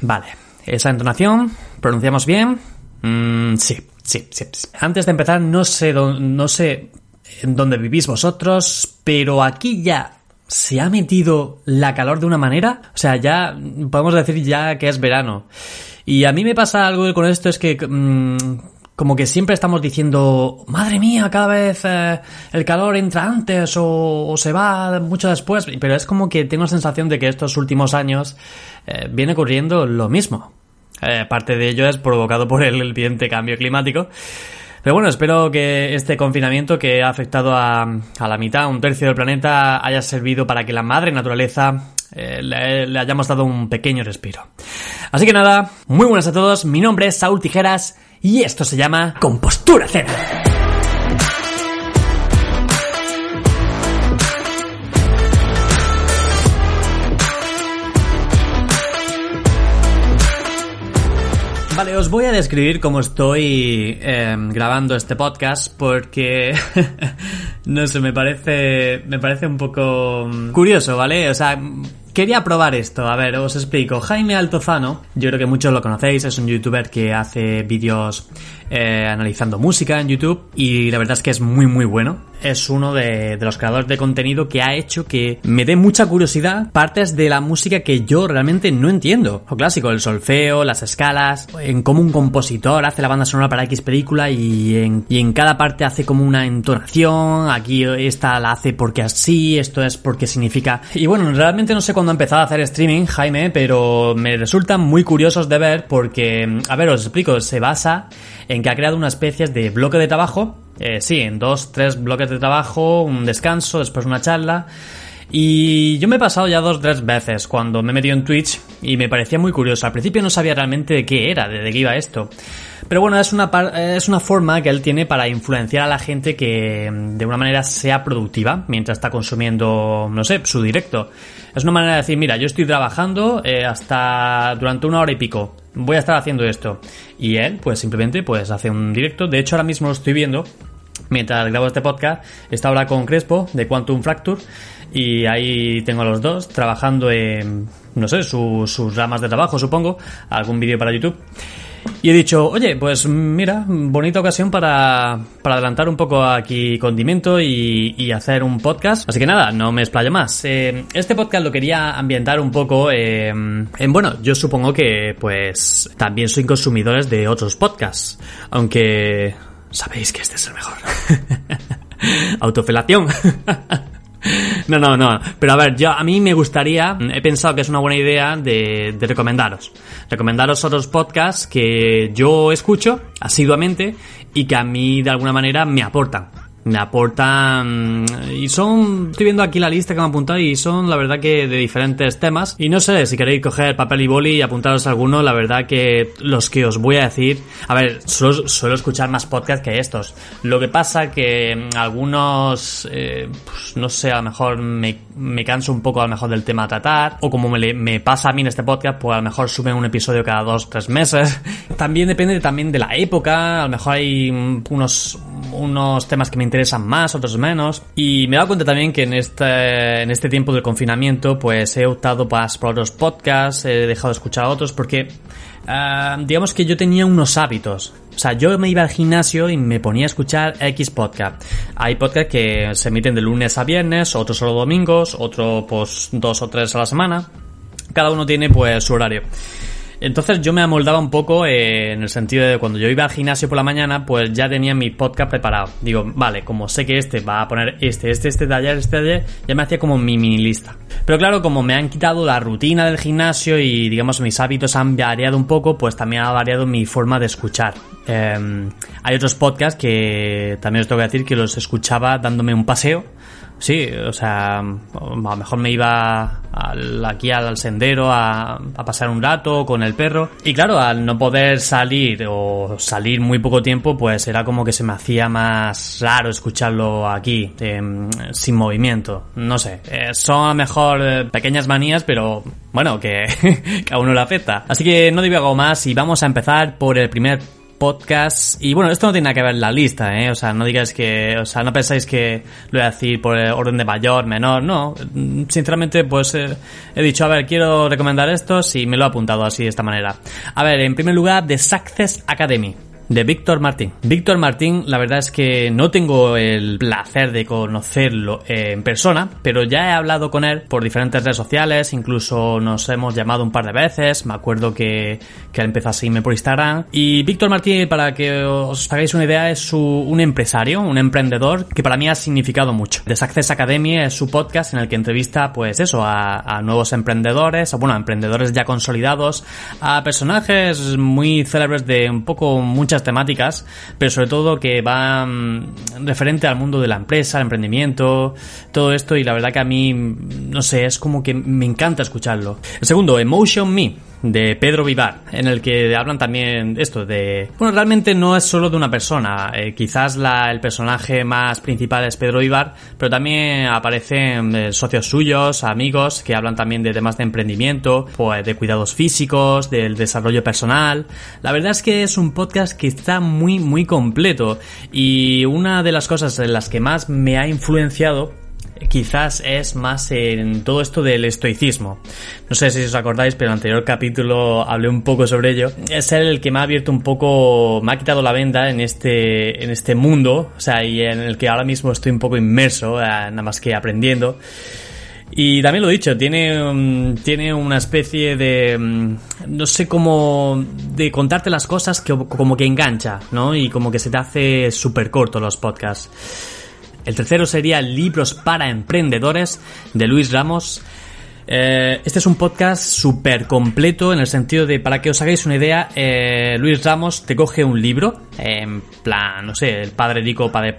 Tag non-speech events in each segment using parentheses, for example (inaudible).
Vale, esa entonación, ¿pronunciamos bien? Mm, sí, sí, sí, Antes de empezar, no sé, en dónde vivís vosotros, pero aquí ya se ha metido la calor de una manera. O sea, ya podemos decir ya que es verano. Y a mí me pasa algo con esto, es que mm, como que siempre estamos diciendo, madre mía, cada vez eh, el calor entra antes o, se va mucho después, pero es como que tengo la sensación de que estos últimos años eh, viene ocurriendo lo mismo. Eh, parte de ello es provocado por el evidente cambio climático. Pero bueno, espero que este confinamiento que ha afectado a, a la mitad, un tercio del planeta, haya servido para que la madre naturaleza le, le, hayamos dado un pequeño respiro. Así que nada, muy buenas a todos, mi nombre es Saúl Tijeras y esto se llama Compostura Cero. Vale, os voy a describir cómo estoy eh, grabando este podcast porque (laughs) no sé, me parece me parece un poco curioso, ¿vale? O sea, Quería probar esto, a ver, os explico. Jaime Altozano, yo creo que muchos lo conocéis, es un youtuber que hace vídeos eh, analizando música en YouTube y la verdad es que es muy muy bueno. Es uno de, los creadores de contenido que ha hecho que me dé mucha curiosidad partes de la música que yo realmente no entiendo. Lo clásico, el solfeo, las escalas, en cómo un compositor hace la banda sonora para X película y en, y en cada parte hace como una entonación, aquí esta la hace porque así, esto es porque significa... Y bueno, realmente no sé cuándo ha empezado a hacer streaming, Jaime, pero me resultan muy curiosos de ver porque, a ver, os explico, se basa en que ha creado una especie de bloque de trabajo, eh, sí, en dos, tres bloques de trabajo, un descanso, después una charla. Y yo me he pasado ya dos, tres veces cuando me he metido en Twitch y me parecía muy curioso. Al principio no sabía realmente de qué era, de, qué iba esto. Pero bueno, es una, es una forma que él tiene para influenciar a la gente que de una manera sea productiva mientras está consumiendo, no sé, su directo. Es una manera de decir, mira, yo estoy trabajando eh, hasta durante una hora y pico voy a estar haciendo esto. Y él, pues simplemente, pues hace un directo. De hecho, ahora mismo lo estoy viendo. Mientras grabo este podcast, está ahora con Crespo de Quantum Fracture. Y ahí tengo a los dos trabajando en, no sé, sus ramas de trabajo, supongo. Algún vídeo para YouTube. Y he dicho, oye, pues mira, bonita ocasión para, para adelantar un poco aquí condimento y, y, hacer un podcast. Así que nada, no me explayo más. Eh, este podcast lo quería ambientar un poco eh, en, bueno, yo supongo que pues también soy consumidores de otros podcasts. Aunque sabéis que este es el mejor. (laughs) Autofelación. (laughs) No, no, no. Pero a ver, yo a mí me gustaría, he pensado que es una buena idea de, de recomendaros. Recomendaros otros podcasts que yo escucho asiduamente y que a mí de alguna manera me aportan me aportan y son estoy viendo aquí la lista que me han apuntado y son la verdad que de diferentes temas. Y no sé si queréis coger papel y boli y apuntaros alguno la verdad que los que os voy a decir a ver suelo, escuchar más podcasts que estos. Lo que pasa que algunos eh, pues, no sé a lo mejor me, me, canso un poco a lo mejor del tema a tratar o como me, me pasa a mí en este podcast pues a lo mejor suben un episodio cada dos tres meses. (laughs) También depende también de la época a lo mejor hay unos unos temas que me interesan más, otros menos. Y me he dado cuenta también que en este, en este tiempo del confinamiento, pues he optado por otros podcasts, he dejado de escuchar otros porque, uh, digamos que yo tenía unos hábitos. O sea, yo me iba al gimnasio y me ponía a escuchar X podcast. Hay podcasts que se emiten de lunes a viernes, otros solo domingos, otro pues dos o tres a la semana. Cada uno tiene pues su horario. Entonces yo me amoldaba un poco eh, en el sentido de cuando yo iba al gimnasio por la mañana, pues ya tenía mi podcast preparado. Digo, vale, como sé que este va a poner este, este, este ayer, este ayer, ya me hacía como mi mini lista. Pero claro, como me han quitado la rutina del gimnasio y digamos mis hábitos han variado un poco, pues también ha variado mi forma de escuchar. Em, hay otros podcasts que también os tengo que decir que los escuchaba dándome un paseo Sí, o sea, a lo mejor me iba aquí al sendero a, pasar un rato con el perro. Y claro, al no poder salir o salir muy poco tiempo, pues era como que se me hacía más raro escucharlo aquí, sin movimiento. No sé, eh, son a lo mejor eh, pequeñas manías, pero bueno, que, (laughs) que a uno le afecta. Así que no digo algo más y vamos a empezar por el primer podcast. Y bueno, esto no tiene nada que ver la lista, ¿eh? O sea, no digáis que, o sea, no pensáis que lo voy a decir por orden de mayor, menor, no. Sinceramente, pues eh, he dicho, a ver, quiero recomendar estos y me lo he apuntado así de esta manera. A ver, en primer lugar, The Success Academy de Víctor Martín. Víctor Martín, la verdad es que no tengo el placer de conocerlo en persona, pero ya he hablado con él por diferentes redes sociales, incluso nos hemos llamado un par de veces, me acuerdo que, que él empezó a seguirme por Instagram. Y Víctor Martín, para que os hagáis una idea, es un empresario, un emprendedor que para mí ha significado mucho. The Success Academy es su podcast en el que entrevista, pues eso, a, a nuevos emprendedores, o bueno, a emprendedores ya consolidados, a personajes muy célebres de un poco muchas temáticas, pero sobre todo que va mm, referente al mundo de la empresa, el emprendimiento, todo esto y la verdad que a mí, no sé, es como que me encanta escucharlo. El segundo, Emotion Me de Pedro Vivar, en el que hablan también esto de... Bueno, realmente no es solo de una persona, eh, quizás el personaje más principal es Pedro Vivar, pero también aparecen eh, socios suyos, amigos, que hablan también de temas de emprendimiento, pues de cuidados físicos, del desarrollo personal. La verdad es que es un podcast que está muy, muy completo y una de las cosas en las que más me ha influenciado quizás es más en todo esto del estoicismo. No sé si os acordáis, pero en el anterior capítulo hablé un poco sobre ello. Es el que me ha abierto un poco, me ha quitado la venda en este, en este mundo, o sea, y en el que ahora mismo estoy un poco inmerso, eh, nada más que aprendiendo. Y también lo he dicho, tiene, tiene una especie de, mm, no sé cómo, de contarte las cosas que como que engancha, ¿no? Y como que se te hace súper corto los podcasts. El tercero sería Libros para Emprendedores de Luis Ramos. Eh, este es un podcast súper completo en el sentido de, para que os hagáis una idea, eh, Luis Ramos te coge un libro, en plan, no sé, El Padre Rico, Padre,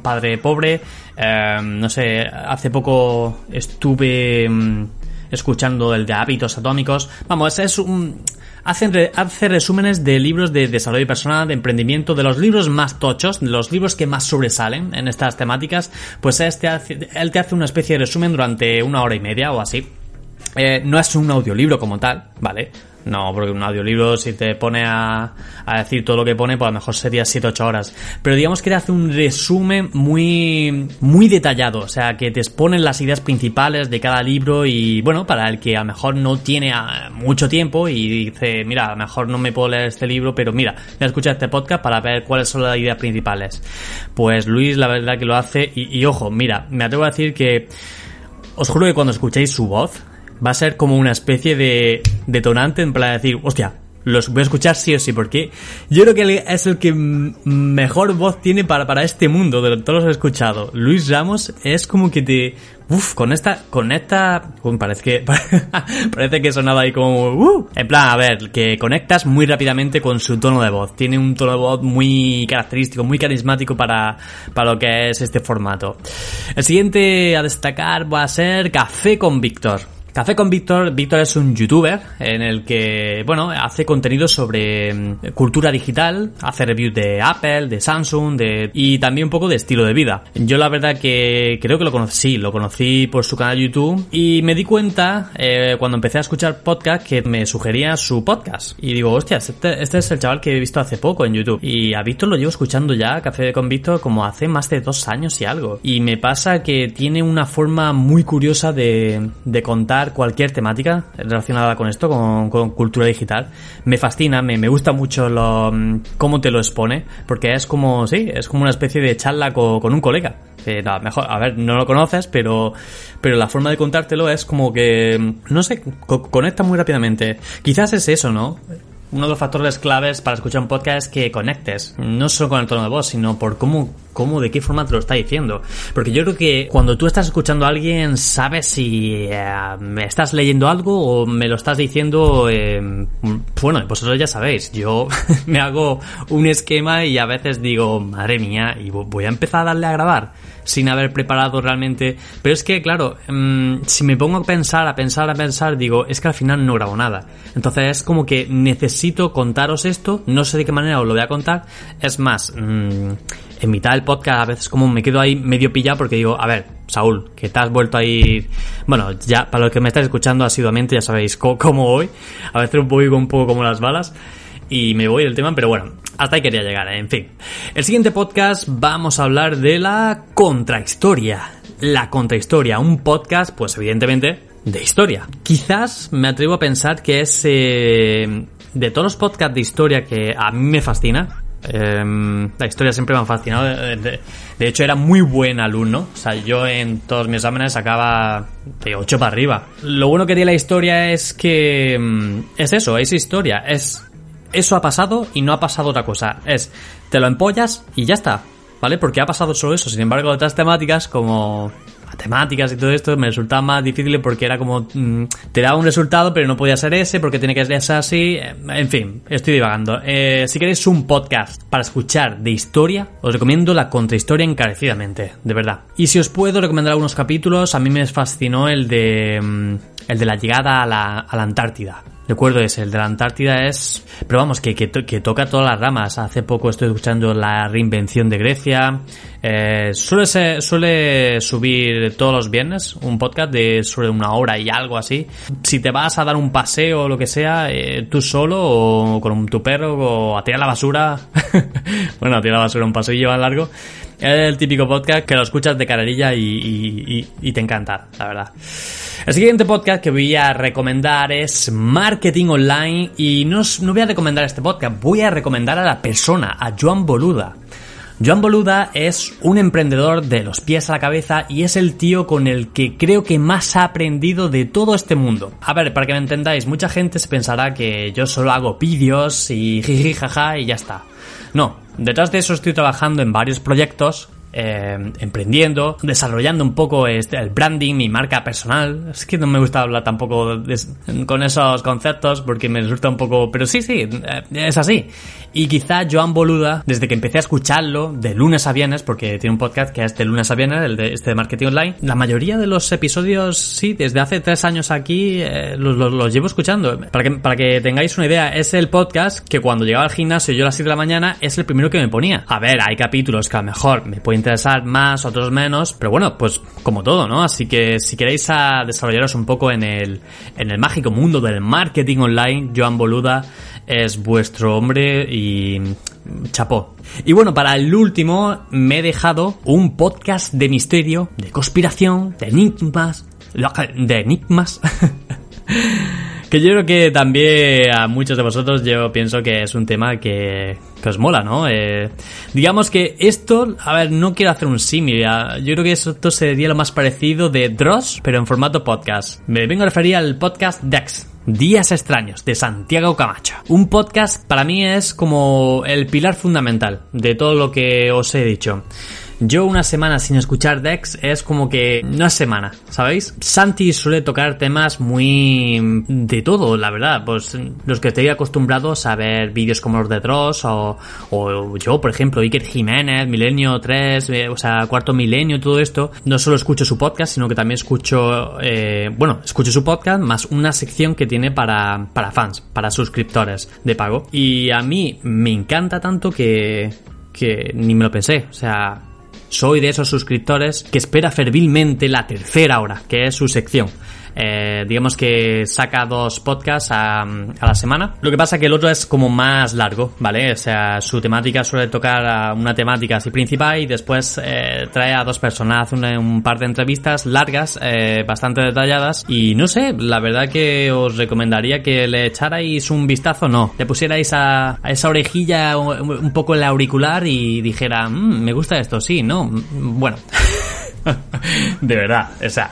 padre Pobre, eh, no sé, hace poco estuve mm, escuchando el de Hábitos Atómicos, vamos, es un hace resúmenes de libros de desarrollo personal, de emprendimiento, de los libros más tochos, de los libros que más sobresalen en estas temáticas, pues este él te hace una especie de resumen durante una hora y media o así. Eh, no es un audiolibro como tal, ¿vale? No, porque un audiolibro, si te pone a, a decir todo lo que pone, pues a lo mejor sería 7-8 horas. Pero digamos que te hace un resumen muy, muy detallado. O sea, que te exponen las ideas principales de cada libro y, bueno, para el que a lo mejor no tiene ah, mucho tiempo y dice, mira, a lo mejor no me puedo leer este libro, pero mira, voy a escuchar este podcast para ver cuáles son las ideas principales. Pues Luis, la verdad que lo hace y, y ojo, mira, me atrevo a decir que os juro que cuando escuchéis su voz, va a ser como una especie de detonante en plan de decir, hostia, los voy a escuchar sí o sí, porque yo creo que es el que mejor voz tiene para, para este mundo, de todos los he escuchado. Luis Ramos es como que te... Uf, con esta... Con esta... parece que... (laughs) parece que sonaba ahí como... Uh, en plan, a ver, que conectas muy rápidamente con su tono de voz. Tiene un tono de voz muy característico, muy carismático para, para lo que es este formato. El siguiente a destacar va a ser Café con Víctor. Café con Víctor, Víctor es un youtuber en el que, bueno, hace contenido sobre mm, cultura digital, hace reviews de Apple, de Samsung, de, y también un poco de estilo de vida. Yo la verdad que creo que lo conocí, lo conocí por su canal YouTube y me di cuenta eh, cuando empecé a escuchar podcast que me sugería su podcast. Y digo, hostia, este, este, es el chaval que he visto hace poco en YouTube. Y a Víctor lo llevo escuchando ya, Café con Víctor, como hace más de dos años y algo. Y me pasa que tiene una forma muy curiosa de, de contar cualquier temática relacionada con esto, con, cultura digital. Me fascina, me, gusta mucho lo, mm, cómo te lo expone, porque es como, sí, es como una especie de charla con, un colega. mejor, a ver, no lo conoces, pero, pero la forma de contártelo es como que, mm, no sé, conecta muy rápidamente. Quizás es eso, ¿no? Uno de los factores claves para escuchar un podcast es que conectes, no solo con el tono de voz, sino por cómo, cómo, de qué forma te lo está diciendo. Porque yo creo que cuando tú estás escuchando a alguien, sabes si eh, me estás leyendo algo o me lo estás diciendo, eh, bueno, vosotros ya sabéis, yo (laughs) me hago un esquema y a veces digo, madre mía, y voy a empezar a darle a grabar sin haber preparado realmente. Pero es que, claro, mm, si me pongo a pensar, a pensar, a pensar, digo, es que al final no grabo nada. Entonces es como que necesito contaros esto, no sé de qué manera os lo voy a contar. Es más, mm, en mitad del podcast a veces como me quedo ahí medio pillado porque digo, a ver, Saúl, que te has vuelto a ir... Bueno, ya para los que me estáis escuchando asiduamente ya sabéis cómo, voy. A veces voy un poco como las balas y me voy del tema, pero bueno, hasta ahí quería llegar, ¿eh? en fin. El siguiente podcast vamos a hablar de la contrahistoria. La contrahistoria, un podcast, pues evidentemente, de historia. Quizás me atrevo a pensar que es eh, de todos los podcasts de historia que a mí me fascina. Em, la historia siempre me ha fascinado. De, hecho, era muy buen alumno. O sea, yo en todos mis exámenes sacaba de 8 para arriba. Lo bueno que tiene la historia es que em, es eso, es historia. Es eso ha pasado y no ha pasado otra cosa. Es, te lo empollas y ya está. ¿Vale? Porque ha pasado solo eso. Sin embargo, otras temáticas como matemáticas y todo esto me resultaba más difícil porque era como mm, te daba un resultado pero no podía ser ese porque tiene que ser así en fin estoy divagando eh, si queréis un podcast para escuchar de historia os recomiendo la contrahistoria encarecidamente de verdad y si os puedo recomendar algunos capítulos a mí me fascinó el de mm, el de la llegada a la, a la Antártida Recuerdo ese, el de la Antártida es... Pero vamos, que, que, toca todas las ramas. Hace poco estoy escuchando la reinvención de Grecia. Eh, suele, suele subir todos los viernes un podcast de sobre una hora y algo así. Si te vas a dar un paseo o lo que sea, eh, tú solo o con tu perro o a tirar la basura. (laughs) bueno, a tirar la basura un y lleva largo. Es el típico podcast que lo escuchas de carerilla y, y te encanta, la verdad. El siguiente podcast que voy a recomendar es Marketing Online y no, no voy a recomendar este podcast, voy a recomendar a la persona, a Joan Boluda. Joan Boluda es un emprendedor de los pies a la cabeza y es el tío con el que creo que más ha aprendido de todo este mundo. A ver, para que me entendáis, mucha gente se pensará que yo solo hago vídeos y jiji jaja y ya está. No, detrás de eso estoy trabajando en varios proyectos eh, emprendiendo, desarrollando un poco este, el branding, mi marca personal. Es que no me gusta hablar tampoco con esos conceptos porque me resulta un poco... Pero sí, sí, eh, es así. Y quizá Joan Boluda, desde que empecé a escucharlo de lunes a viernes, porque tiene un podcast que es de lunes a viernes, el de este de marketing online, la mayoría de los episodios, sí, desde hace tres años aquí, eh, los, llevo escuchando. Para que, para que tengáis una idea, es el podcast que cuando llegaba al gimnasio yo a las 7 de la mañana es el primero que me ponía. A ver, hay capítulos que a lo mejor me pueden interesar más, otros menos, pero bueno, pues como todo, ¿no? Así que si queréis desarrollaros un poco en el, en el mágico mundo del marketing online, Joan Boluda es vuestro hombre y chapó. Y bueno, para el último me he dejado un podcast de misterio, de conspiración, de enigmas, de enigmas. (laughs) que yo creo que también a muchos de vosotros yo pienso que es un tema que, que os mola, ¿no? Eh, digamos que esto, a ver, no quiero hacer un símil, yo creo que esto sería lo más parecido de Dross, pero en formato podcast. Me vengo a referir al podcast Dex, Días extraños de Santiago Camacho. Un podcast para mí es como el pilar fundamental de todo lo que os he dicho. Yo una semana sin escuchar Dex es como que no es semana, ¿sabéis? Santi suele tocar temas muy de todo, la verdad. Pues los que estoy acostumbrados a ver vídeos como los de Dross o, o yo, por ejemplo, Iker Jiménez, Milenio 3, eh, o sea, Cuarto Milenio, todo esto. No solo escucho su podcast, sino que también escucho, eh, bueno, escucho su podcast más una sección que tiene para, para fans, para suscriptores de pago. Y a mí me encanta tanto que, que ni me lo pensé. O sea, soy de esos suscriptores que espera fervilmente la tercera hora, que es su sección. Eh, digamos que saca dos podcasts a, la semana. Lo que pasa que el otro es como más largo, ¿vale? O sea, su temática suele tocar una temática así principal y después eh, trae a dos personas, hace un, par de entrevistas largas, eh, bastante detalladas y no sé, la verdad que os recomendaría que le echarais un vistazo, no, le pusierais a, esa orejilla un, poco el auricular y dijera, mm, me gusta esto, sí, no, mm, bueno. (laughs) de verdad, o sea,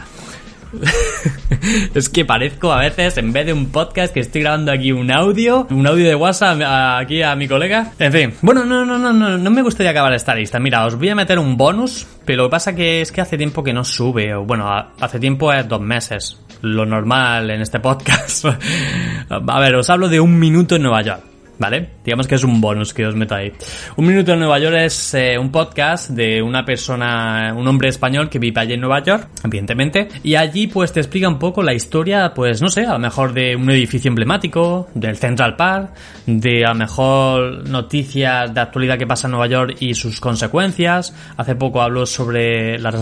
(laughs) es que parezco a veces, en vez de un podcast, que estoy grabando aquí un audio, un audio de WhatsApp aquí a mi colega. En fin, bueno, no, no, no, no, no me gustaría acabar esta lista. Mira, os voy a meter un bonus, pero lo que pasa que es que hace tiempo que no sube, o bueno, hace tiempo es dos meses. Lo normal en este podcast. (laughs) a ver, os hablo de un minuto en Nueva York. ¿Vale? Digamos que es un bonus que os meto ahí. Un Minuto en Nueva York es eh, un podcast de una persona, un hombre español que vive allí en Nueva York, evidentemente, y allí pues te explica un poco la historia, pues no sé, a lo mejor de un edificio emblemático, del Central Park, de a lo mejor noticias de actualidad que pasa en Nueva York y sus consecuencias. Hace poco habló sobre la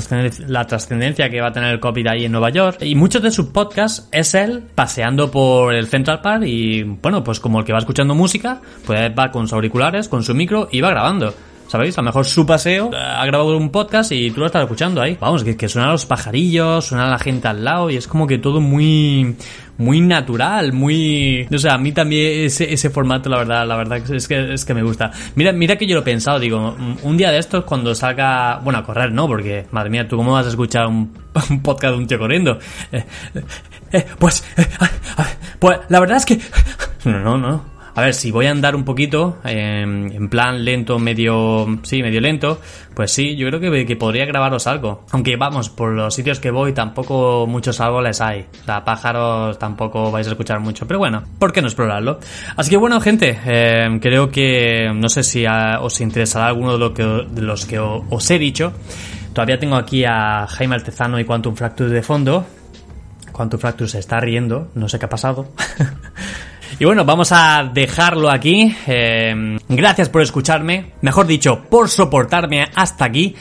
la trascendencia que va a tener el COVID ahí en Nueva York. Y muchos de sus podcasts es él paseando por el Central Park y, bueno, pues como el que va escuchando música, casa, pues va con sus auriculares, con su micro y va grabando. ¿Sabéis? A lo mejor su paseo eh, ha grabado un podcast y tú lo estás escuchando ahí. Vamos, que, que suenan los pajarillos, suena la gente al lado y es como que todo muy muy natural, muy... O sea, a mí también ese, ese formato, la verdad, la verdad es que, es que me gusta. Mira, mira que yo lo he pensado, digo, un día de estos cuando salga... Bueno, a correr, ¿no? Porque, madre mía, ¿tú cómo vas a escuchar un, (laughs) podcast de un tío corriendo? Eh, eh, pues, pues, la verdad es que... (laughs) No, no, no. A ver, si voy a andar un poquito, en plan lento, medio, sí, medio lento, pues sí, yo creo que, que, podría grabaros algo. Aunque vamos, por los sitios que voy tampoco muchos árboles hay. O sea, pájaros tampoco vais a escuchar mucho. Pero bueno, ¿por qué no explorarlo? Así que bueno, gente, eh, creo que no sé si os interesará alguno de, lo que, de los que os he dicho. Todavía tengo aquí a Jaime Altezano y Quantum Fracture de fondo. Quantum Fracture se está riendo, no sé qué ha pasado. (laughs) Y bueno, vamos a dejarlo aquí. Eh, gracias por escucharme, mejor dicho, por soportarme hasta aquí.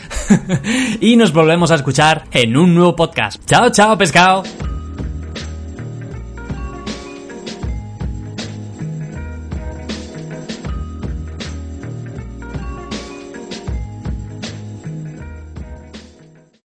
(laughs) y nos volvemos a escuchar en un nuevo podcast. Chao, chao, pescado.